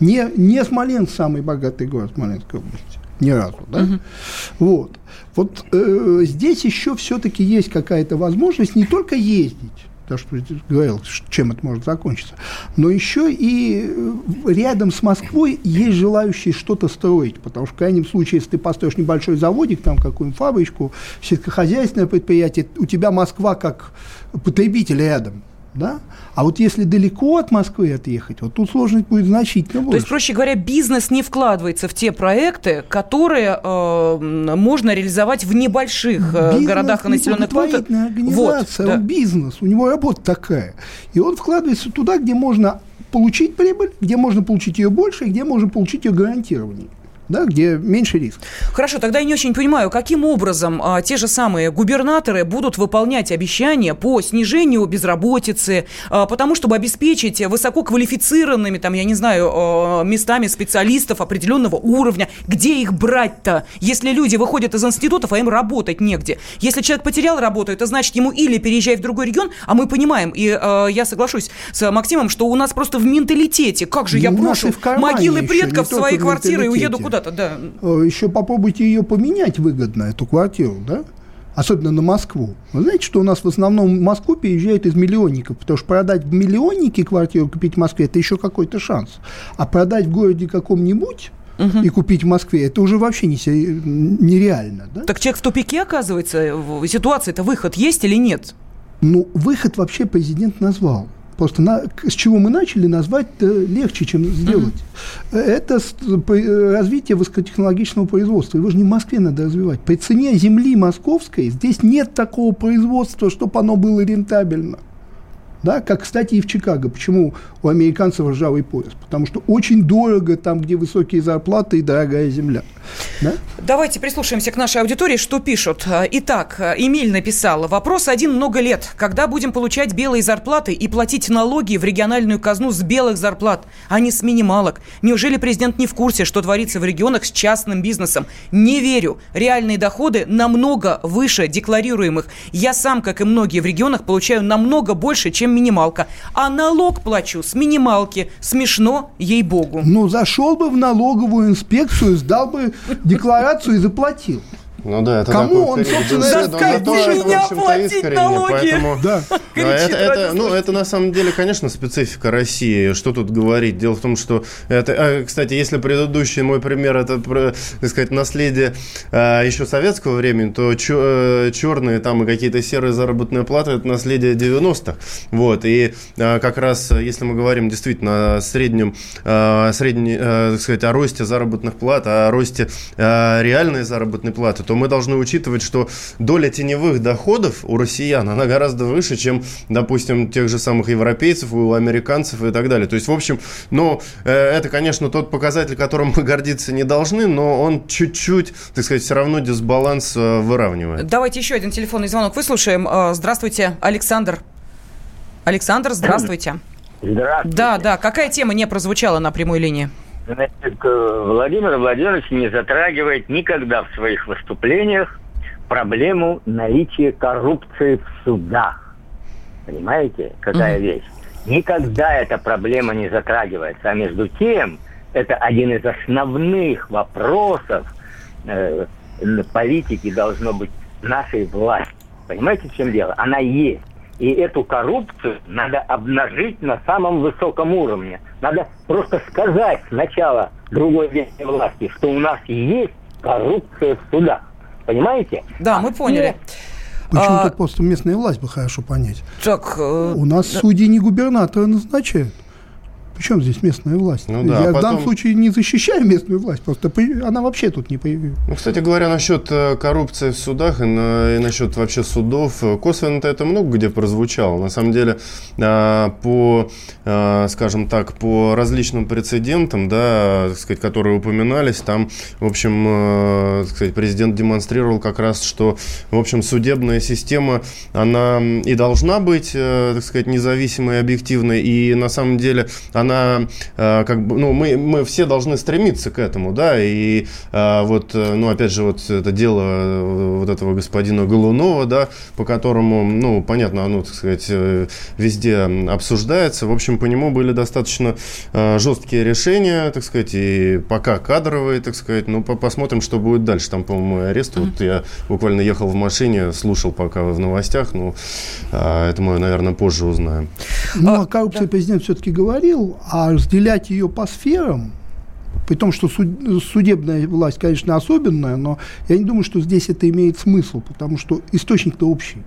Не, не Смоленск самый богатый город Смоленской области. Ни разу, да? Угу. Вот. Вот э, здесь еще все-таки есть какая-то возможность не только ездить, то, что говорил, чем это может закончиться. Но еще и э, рядом с Москвой есть желающие что-то строить, потому что в крайнем случае, если ты построишь небольшой заводик, там какую-нибудь фабричку, сельскохозяйственное предприятие, у тебя Москва как потребитель рядом да? А вот если далеко от Москвы отъехать, вот тут сложность будет значительно больше. То есть, проще говоря, бизнес не вкладывается в те проекты, которые э, можно реализовать в небольших э, бизнес городах и населенных пунктах. организация, вот, да. он бизнес, у него работа такая. И он вкладывается туда, где можно получить прибыль, где можно получить ее больше, где можно получить ее гарантированнее да, где меньше риск. Хорошо, тогда я не очень понимаю, каким образом а, те же самые губернаторы будут выполнять обещания по снижению безработицы, а, потому чтобы обеспечить высококвалифицированными, там, я не знаю, а, местами специалистов определенного уровня. Где их брать-то, если люди выходят из институтов, а им работать негде? Если человек потерял работу, это значит ему или переезжай в другой регион, а мы понимаем, и а, я соглашусь с Максимом, что у нас просто в менталитете, как же я брошу могилы предков в свои квартиры и уеду куда куда-то, да. Э, Еще попробуйте ее поменять выгодно, эту квартиру, да? особенно на Москву. Вы знаете, что у нас в основном в Москву переезжают из миллионников, потому что продать в миллионнике квартиру, купить в Москве, это еще какой-то шанс. А продать в городе каком-нибудь угу. и купить в Москве, это уже вообще не, нереально. Да? Так человек в тупике оказывается? Ситуация-то выход есть или нет? Ну, выход вообще президент назвал. Просто на, с чего мы начали, назвать легче, чем сделать. Mm-hmm. Это развитие высокотехнологичного производства. Его же не в Москве надо развивать. При цене земли московской здесь нет такого производства, чтобы оно было рентабельно. Да, как, кстати, и в Чикаго. Почему у американцев ржавый пояс? Потому что очень дорого там, где высокие зарплаты и дорогая земля. Да? Давайте прислушаемся к нашей аудитории, что пишут. Итак, Эмиль написал. Вопрос один много лет. Когда будем получать белые зарплаты и платить налоги в региональную казну с белых зарплат, а не с минималок? Неужели президент не в курсе, что творится в регионах с частным бизнесом? Не верю. Реальные доходы намного выше декларируемых. Я сам, как и многие в регионах, получаю намного больше, чем чем минималка. А налог плачу с минималки. Смешно, ей-богу. Ну, зашел бы в налоговую инспекцию, сдал бы декларацию и заплатил. Ну да, это Кому он, собственно, заставьте меня платить налоги? Поэтому, да. это, это, ну, это на самом деле, конечно, специфика России. Что тут говорить? Дело в том, что это, а, кстати, если предыдущий мой пример это, так сказать, наследие а, еще советского времени, то чер, черные там и какие-то серые заработные платы это наследие 90-х. Вот и а, как раз, если мы говорим действительно о среднем, а, средней, а, так сказать, о росте заработных плат, о росте а, реальной заработной платы, то мы должны учитывать, что доля теневых доходов у россиян, она гораздо выше, чем, допустим, тех же самых европейцев, у американцев и так далее. То есть, в общем, ну, это, конечно, тот показатель, которым мы гордиться не должны, но он чуть-чуть, так сказать, все равно дисбаланс э, выравнивает. Давайте еще один телефонный звонок выслушаем. Э, здравствуйте, Александр. Александр, здравствуйте. Здравствуйте. Да, да. Какая тема не прозвучала на прямой линии? Значит, Владимир Владимирович не затрагивает никогда в своих выступлениях проблему наличия коррупции в судах. Понимаете, какая mm-hmm. вещь? Никогда эта проблема не затрагивается. А между тем, это один из основных вопросов э, политики должно быть нашей власти. Понимаете, в чем дело? Она есть. И эту коррупцию надо обнажить на самом высоком уровне. Надо просто сказать сначала другой верхней власти, что у нас есть коррупция в судах. Понимаете? Да, мы поняли. Почему-то а... просто местная власть бы хорошо понять. Так, э... У нас да... судьи не губернаторы назначают. Причем здесь местная власть? Ну, да, Я а потом... в данном случае не защищаю местную власть, просто она вообще тут не появилась. Ну, кстати говоря, насчет э, коррупции в судах и, на, и насчет вообще судов, э, косвенно это много где прозвучало. На самом деле, а, по, скажем так, по различным прецедентам, да, так сказать, которые упоминались, там, в общем, э, так сказать, президент демонстрировал как раз, что, в общем, судебная система, она и должна быть, так сказать, независимой и объективной, и на самом деле она она э, как бы, ну, мы, мы все должны стремиться к этому, да, и э, вот, э, ну, опять же, вот это дело вот этого господина Голунова, да, по которому, ну, понятно, оно, так сказать, везде обсуждается, в общем, по нему были достаточно жесткие решения, так сказать, и пока кадровые, так сказать, ну, посмотрим, что будет дальше, там, по-моему, арест, mm-hmm. вот я буквально ехал в машине, слушал пока в новостях, ну, это мы, наверное, позже узнаем. Ну, о коррупции да. президент все-таки говорил, а разделять ее по сферам, при том, что суд, судебная власть, конечно, особенная, но я не думаю, что здесь это имеет смысл, потому что источник-то общий.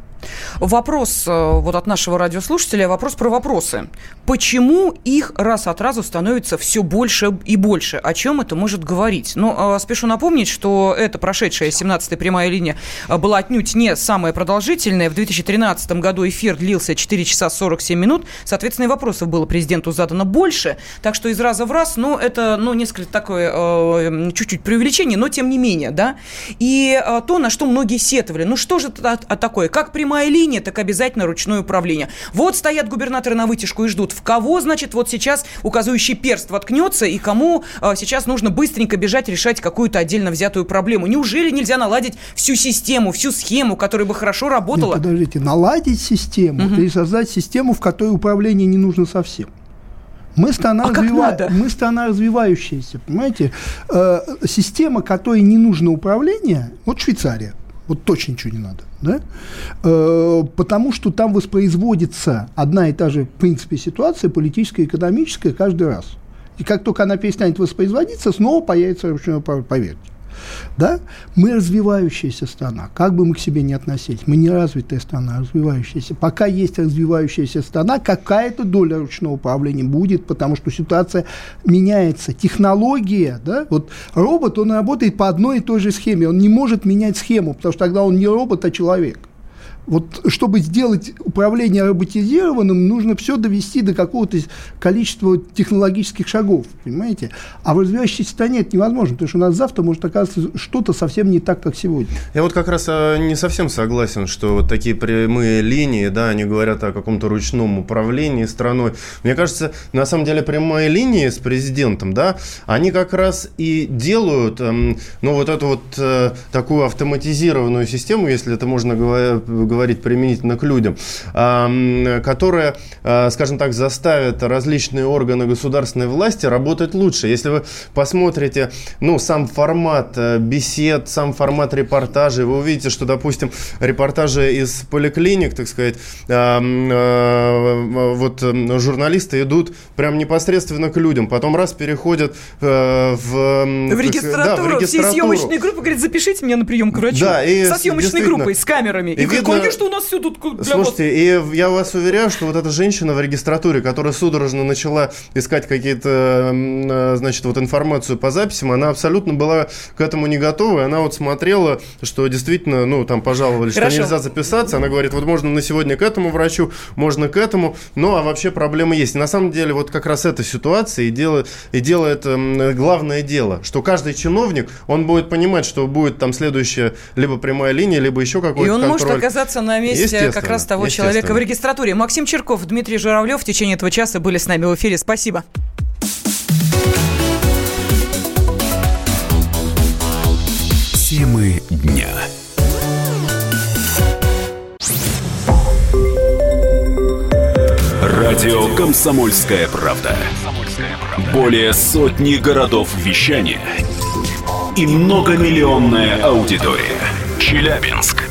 Вопрос э, вот от нашего радиослушателя, вопрос про вопросы. Почему их раз от разу становится все больше и больше? О чем это может говорить? Ну, э, спешу напомнить, что эта прошедшая 17-я прямая линия э, была отнюдь не самая продолжительная. В 2013 году эфир длился 4 часа 47 минут. Соответственно, и вопросов было президенту задано больше. Так что из раза в раз, ну, это, ну, несколько такое, чуть-чуть преувеличение, но тем не менее, да. И то, на что многие сетовали. Ну, что же это такое? Как прямая прямая линия, так обязательно ручное управление. Вот стоят губернаторы на вытяжку и ждут, в кого, значит, вот сейчас указывающий перст воткнется и кому э, сейчас нужно быстренько бежать решать какую-то отдельно взятую проблему. Неужели нельзя наладить всю систему, всю схему, которая бы хорошо работала? Нет, подождите, наладить систему угу. создать систему, в которой управление не нужно совсем? Мы страна, а развива... мы страна развивающаяся, понимаете? Э, система, которой не нужно управление, вот Швейцария, вот точно ничего не надо да? Э, потому что там воспроизводится одна и та же, в принципе, ситуация, политическая, экономическая, каждый раз. И как только она перестанет воспроизводиться, снова появится ручной поверьте. Да? Мы развивающаяся страна, как бы мы к себе не относились. Мы не развитая страна, а развивающаяся. Пока есть развивающаяся страна, какая-то доля ручного управления будет, потому что ситуация меняется. Технология, да? вот робот, он работает по одной и той же схеме, он не может менять схему, потому что тогда он не робот, а человек. Вот чтобы сделать управление роботизированным, нужно все довести до какого-то количества технологических шагов, понимаете? А в развивающейся стране это невозможно, потому что у нас завтра может оказаться что-то совсем не так, как сегодня. Я вот как раз а, не совсем согласен, что вот такие прямые линии, да, они говорят о каком-то ручном управлении страной. Мне кажется, на самом деле прямые линии с президентом, да, они как раз и делают, эм, ну, вот эту вот э, такую автоматизированную систему, если это можно говорить говорить применительно к людям, которая, скажем так, заставит различные органы государственной власти работать лучше. Если вы посмотрите, ну, сам формат э, бесед, сам формат репортажей, вы увидите, что, допустим, репортажи из поликлиник, так сказать, э, вот журналисты идут прям непосредственно к людям, потом раз переходят э, в... В регистратуру, да, в регистратуру. все съемочные группы говорят, запишите меня на прием к врачу. Да, и Со съемочной группой, с камерами. И, и видно, конечно, у нас все тут для Слушайте, вас... и я вас уверяю, что вот эта женщина в регистратуре, которая судорожно начала искать какие-то, э, значит, вот информацию по записям, она абсолютно была к этому не готова, и она вот смотрела, что действительно, ну, там пожаловались, Хорошо. что нельзя записаться, она говорит, вот можно на сегодня к этому врачу, можно к этому, ну, а вообще проблемы есть. И на самом деле вот как раз эта ситуация и делает, и делает главное дело, что каждый чиновник, он будет понимать, что будет там следующая либо прямая линия, либо еще какой-то И он контроль. может оказаться на месте как раз того человека в регистратуре. Максим Черков, Дмитрий Журавлев в течение этого часа были с нами в эфире. Спасибо. Темы дня. Радио «Комсомольская правда». Более сотни городов вещания и многомиллионная аудитория. Челябинск